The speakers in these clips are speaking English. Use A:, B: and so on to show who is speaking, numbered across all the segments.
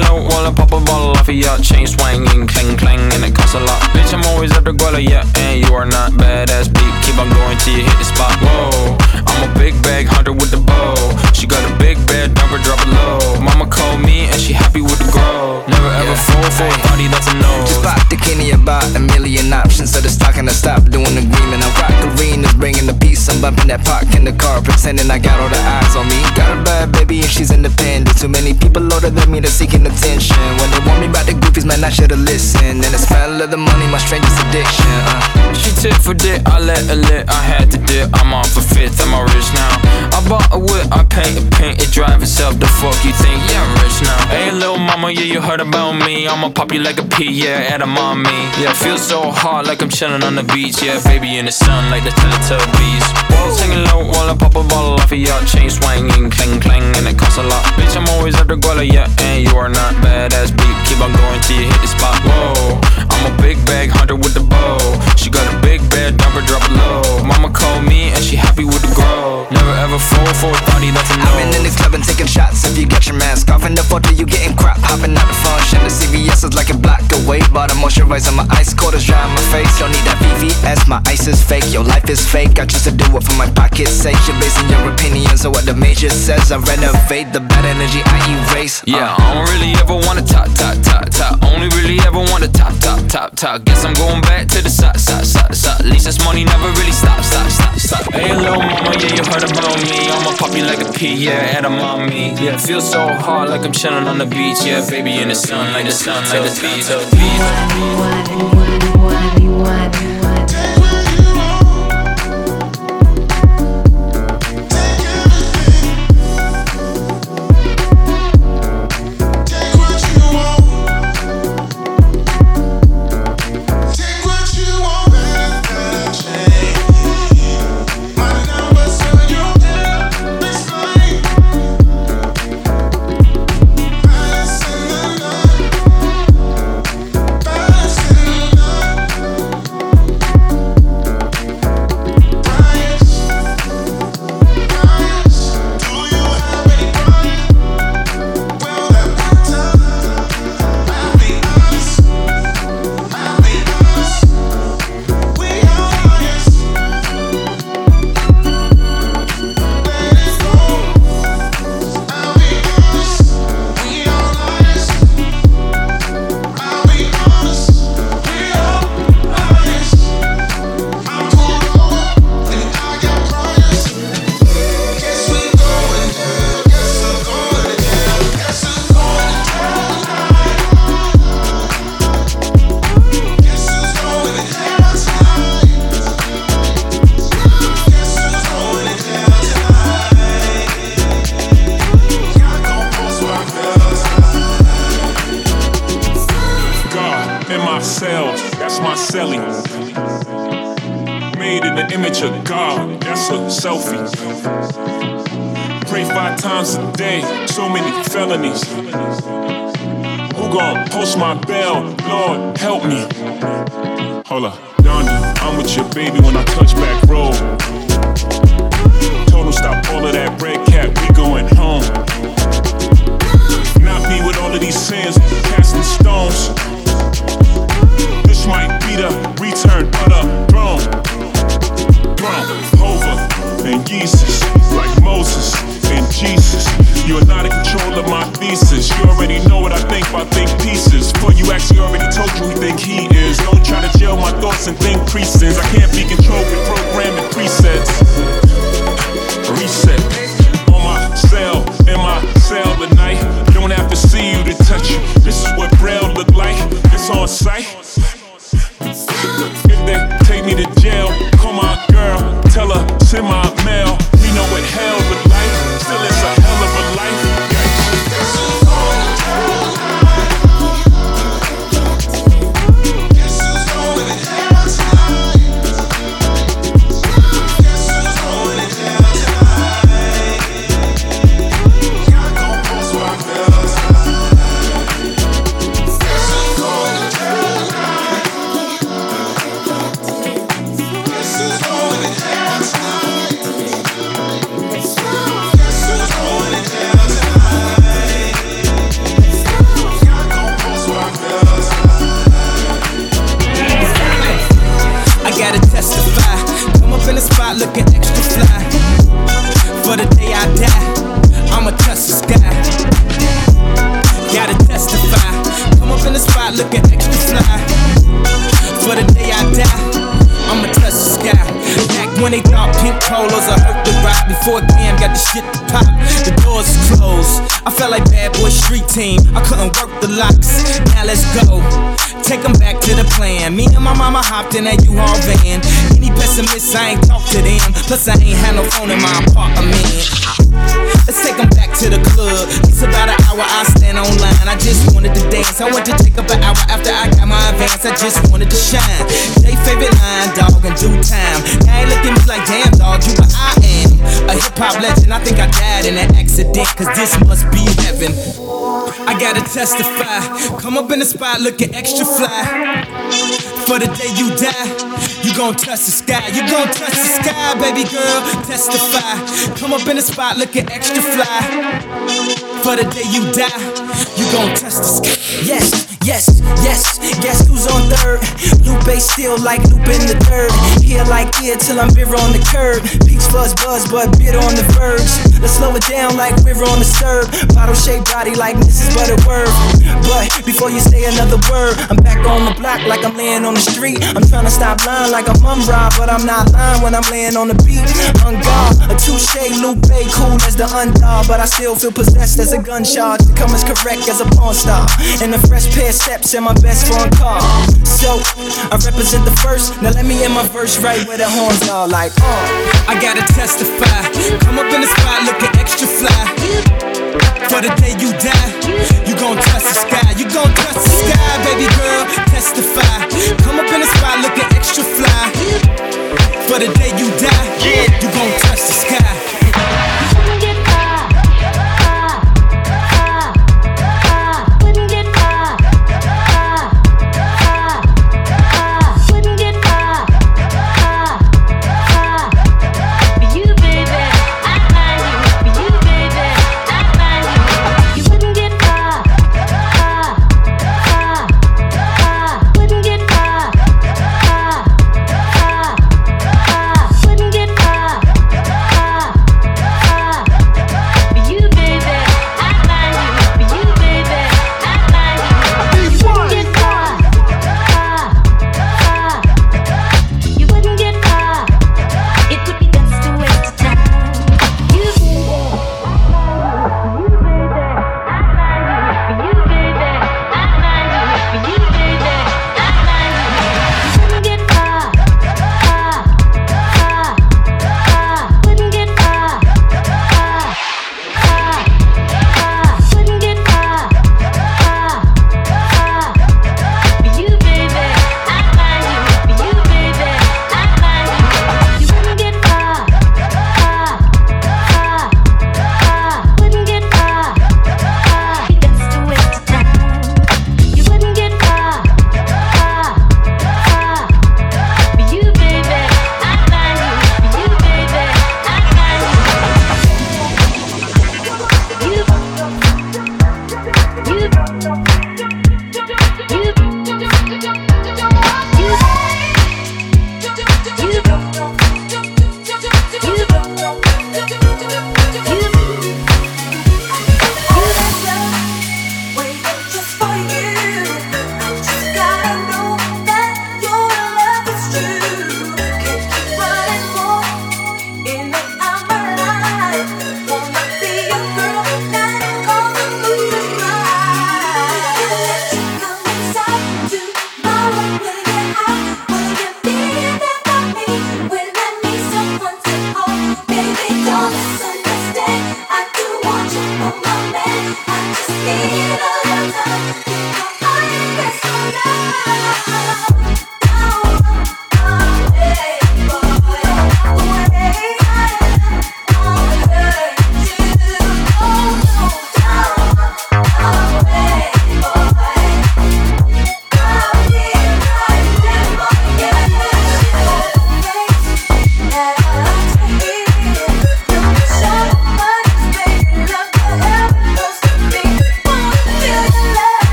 A: Low while I pop a bottle off of ya. Chain swinging, clang clang, and it costs a lot. Bitch, I'm always after Guala, yeah, and you are not badass beat. Keep on going till you hit the spot. Whoa, I'm a big bag hunter with the bow. She got a big bed, number drop it low. Mama called me and she happy with the grow. Never ever yeah. fall for a party that's a no.
B: Just bought the Kenny about a million options. So the stock and I stop doing the agreement. I rock arenas, bringing the peace. I'm bumping that park in the car, pretending I got all the eyes on me. Got a bad baby and she's independent. Too many people older than me that's seeking attention. When they want me about the goofies, man, I should've listened. And the smell of the money, my strangest addiction. Uh.
A: She tit for dick, I let her lit. I had to dip. I'm off a fifth, I'm all rich now. I bought a whip, I paint a paint, it drive itself. The fuck you think? Yeah, I'm rich now. Hey, little mama, yeah, you heard about me. I'ma pop you like a pea, yeah, edamame. Yeah, feel so hot like I'm chilling on the beach. Yeah, baby in the sun like the Teletubbies. Walls hanging low while I pop a bottle off of your chain swinging, clang clang, and it costs a lot. Bitch, I'm always after Guala, yeah, and you are not badass beat. Keep on going till you hit the spot. Whoa, I'm a big bag hunter with the bow. She got a big bed, number drop it low. Mama called me and she happy with the grow. Never ever fall for a party that's a no.
B: I've been in this club and taking shots. If you got your mask off in the photo, you getting crap. Hopping out the function. The CVS is like a block away. But I'm moisturizing my ice cold is dry on my face. Don't need that VVS, my ice is fake. Your life is fake. I choose to do it for my pocket's sake. You're basing your opinions on what the major says. I renovate the bad energy I erase.
A: Uh. Yeah, I don't really ever wanna top, top, top, top. Only really ever wanna top, top, top, top. Guess I'm going back to the side, side, side, side. At least this money never really stops, stop, stop, stop. Hey, little mama, yeah, you heard about me. I'ma pop you like a pea, yeah, edamame. Yeah, feel so hard like I'm chilling on the beach. Yeah, baby in the sun, like the sun, like the beach.
C: I that's my celly. Made in the image of God, that's a selfie. Pray five times a day, so many felonies. Who gon' post
D: my bell? Lord, help me. Hold up, Donnie, I'm with your baby when I
C: touch
D: back road. Total stop all of that break leader, return to
C: the throne. Throne, over, and Jesus, like Moses
D: and Jesus. You are not in control of my thesis. You already know what
C: I think by think pieces. For you actually already told you who think he is. Don't try to jail my thoughts and think precincts. I can't
D: be controlled with programming presets. Reset on my cell, in my cell tonight. night. Don't have to see you to touch you. This is what Braille look
C: like. It's on sight. in my team. I couldn't work the locks. Now let's go. Take them back to the plan. Me and my mama hopped in that U-Haul van. Any pessimists, I ain't talk to them. Plus, I ain't had no phone in my apartment. Let's take them back to the club. It's about an hour, I stand online. I just wanted to dance. I want to take up an hour after I got my advance. I just wanted to shine. They favorite line, dog, in due time. Now ain't looking at me like, damn, dog, you what I am. A hip hop legend. I think I died in an accident, cause this must be heaven. I gotta testify. Come up in the spot looking extra fly. For the day you die, you gon' touch the sky. You gon' touch the sky, baby girl. Testify. Come up in the spot looking extra fly. For the day you die, you gon' touch the sky.
E: Yes, yes, yes. Guess who's on third? Lupe still like Lupe in the third. Here like ear till I'm bitter on the curb. Peach fuzz buzz, but bitter on the verge. Let's slow it down like we're on the serve. Bottle shaped body like Mrs. Butterworth. But before you say another word, I'm back on the block like I'm laying on the street. I'm trying to stop lying like I'm Mumm-Ra, but I'm not lying when I'm laying on the beat. On guard, a touche, Lupe, cool as the undog, but I still feel possessed as a gun charge. Come as correct as a porn star. And a fresh pair of steps in my best foreign car. So, I represent the first. Now let me in my verse right where the horns are like, uh.
C: I gotta testify. Come up in the spot looking extra fly. For the day you die, you gon' touch the sky. You gon' touch the sky, baby girl. Testify. Come up in the spot looking extra fly. For the day you die, you gon' touch the sky.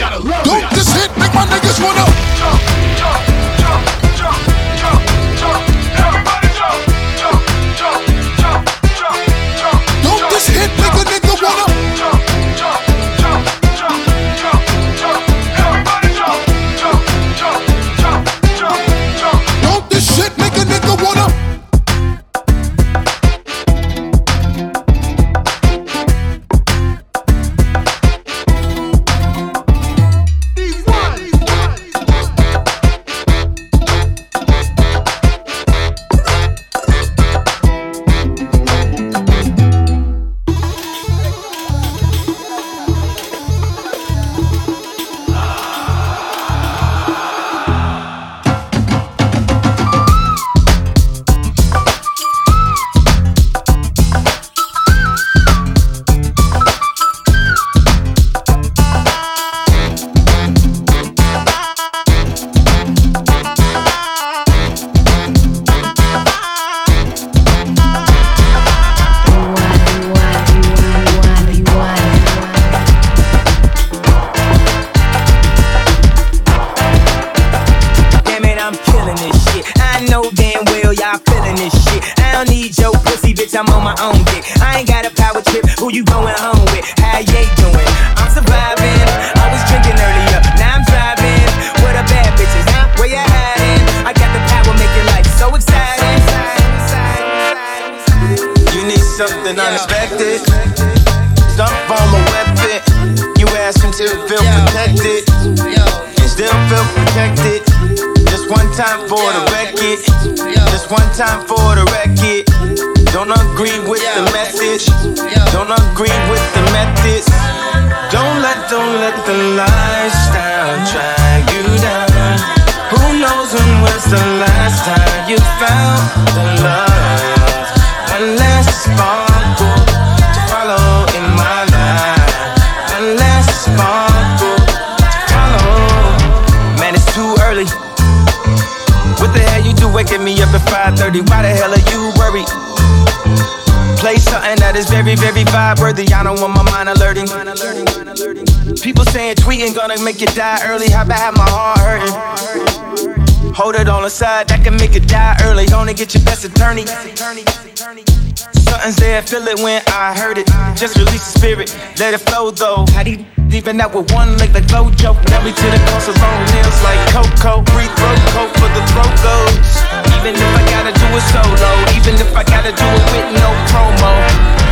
F: It.
G: On my own dick. I ain't got a power trip. Who you going home with? How you doing? I'm surviving. I was drinking earlier. Now I'm driving. What a bad bitches, huh? Where you hiding? I got the power, make your life so exciting.
C: You need something unexpected. Some on of weapon. You ask him to feel protected. And still feel protected. Just one time for the record. Just one time for the lifestyle drag you down. Who knows when was the last time you the love? To follow in my life. To follow. Man, it's too early. What the hell you do waking me up at 5:30? Why the hell are you worried? Play something that is very, very vibe worthy. I don't want my mind alerting. People saying tweeting gonna make you die early. How about have my heart hurting? Hold it on the side, that can make it die early. Gonna get your best attorney. Something's there, feel it when I heard it. Just release the spirit, let it flow though. Even that with one leg like Flojo? Now me to the coast of long nails like Coco. Free throat coat for the throat goes. Even if I gotta do it solo, even if I gotta do it with no promo.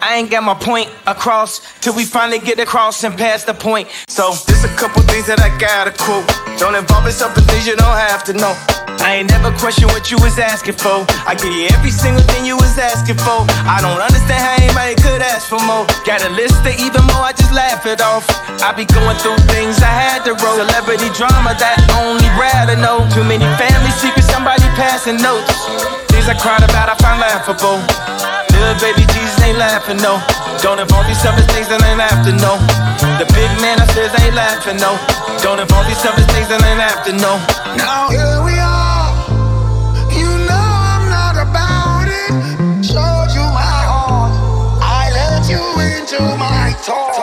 C: I ain't got my point across till we finally get across and pass the point. So there's a couple things that I gotta quote. Don't involve yourself in things you don't have to know. I ain't never question what you was asking for. I give you every single thing you was asking for. I don't understand how anybody could ask for more. Got a list of even more, I just laugh it off. I be going through things I had to roll. Celebrity drama that only would know. Too many family secrets, somebody passing notes. Things I cried about, I found laughable. Little baby Jesus ain't laughing, no. Don't involve yourself in things that ain't to know. The big man upstairs ain't laughing, no. Don't involve yourself in things that ain't to know.
H: Now here we are. You know I'm not about it. Showed you my heart. I let you into my thoughts.